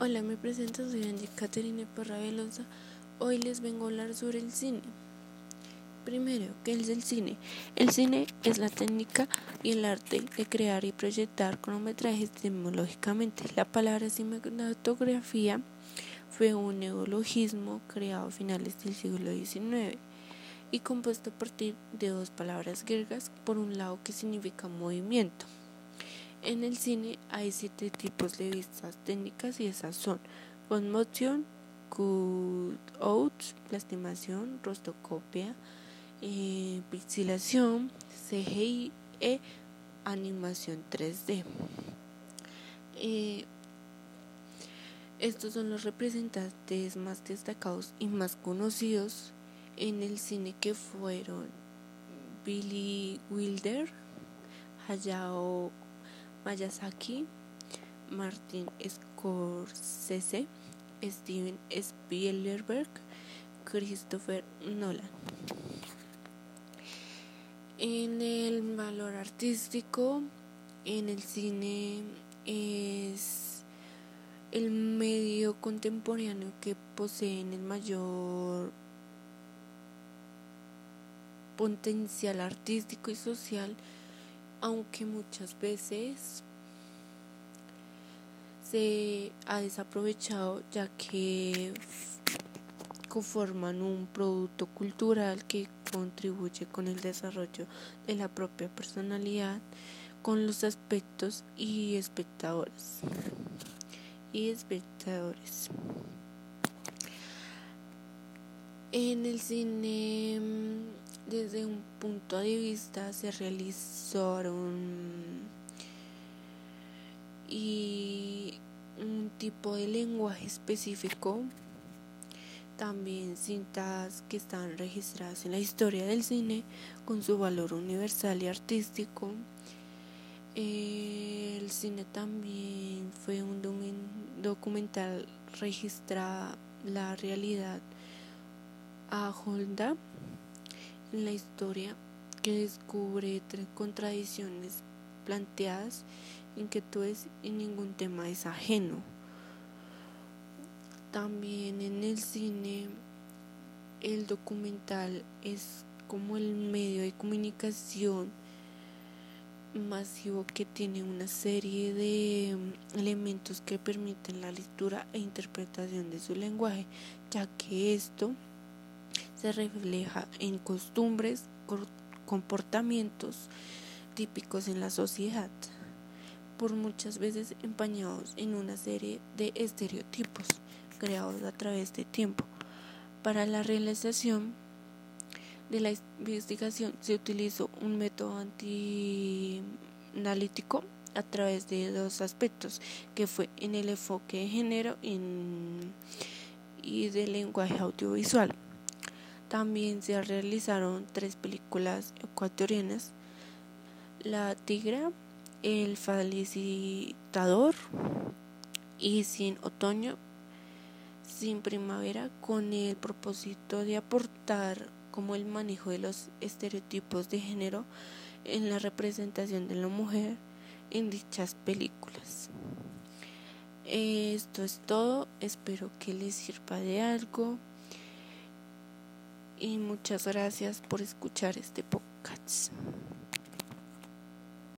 Hola, me presento, soy Angie Caterine Porra Velosa. Hoy les vengo a hablar sobre el cine. Primero, ¿qué es el cine? El cine es la técnica y el arte de crear y proyectar cronometrajes tecnológicamente. La palabra cinematografía fue un neologismo creado a finales del siglo XIX y compuesto a partir de dos palabras griegas, por un lado que significa movimiento en el cine hay siete tipos de vistas técnicas y esas son conmoción, cut-out, plastimación, rostocopia, eh, pixelación, CGI e animación 3D. Eh, estos son los representantes más destacados y más conocidos en el cine que fueron Billy Wilder, Hayao Miyazaki, Martin Scorsese, Steven Spielberg, Christopher Nolan. En el valor artístico, en el cine es el medio contemporáneo que posee el mayor potencial artístico y social aunque muchas veces se ha desaprovechado ya que conforman un producto cultural que contribuye con el desarrollo de la propia personalidad con los aspectos y espectadores. Y espectadores. En el cine desde un punto de vista se realizaron y un tipo de lenguaje específico también cintas que están registradas en la historia del cine con su valor universal y artístico. El cine también fue un documental registra la realidad a Holda la historia que descubre tres contradicciones planteadas, inquietudes y ningún tema es ajeno. También en el cine el documental es como el medio de comunicación masivo que tiene una serie de elementos que permiten la lectura e interpretación de su lenguaje, ya que esto se refleja en costumbres, comportamientos típicos en la sociedad, por muchas veces empañados en una serie de estereotipos creados a través de tiempo. Para la realización de la investigación se utilizó un método antianalítico a través de dos aspectos, que fue en el enfoque de género y del lenguaje audiovisual. También se realizaron tres películas ecuatorianas, La Tigra, El Felicitador y Sin Otoño, Sin Primavera, con el propósito de aportar como el manejo de los estereotipos de género en la representación de la mujer en dichas películas. Esto es todo, espero que les sirva de algo y muchas gracias por escuchar este podcast.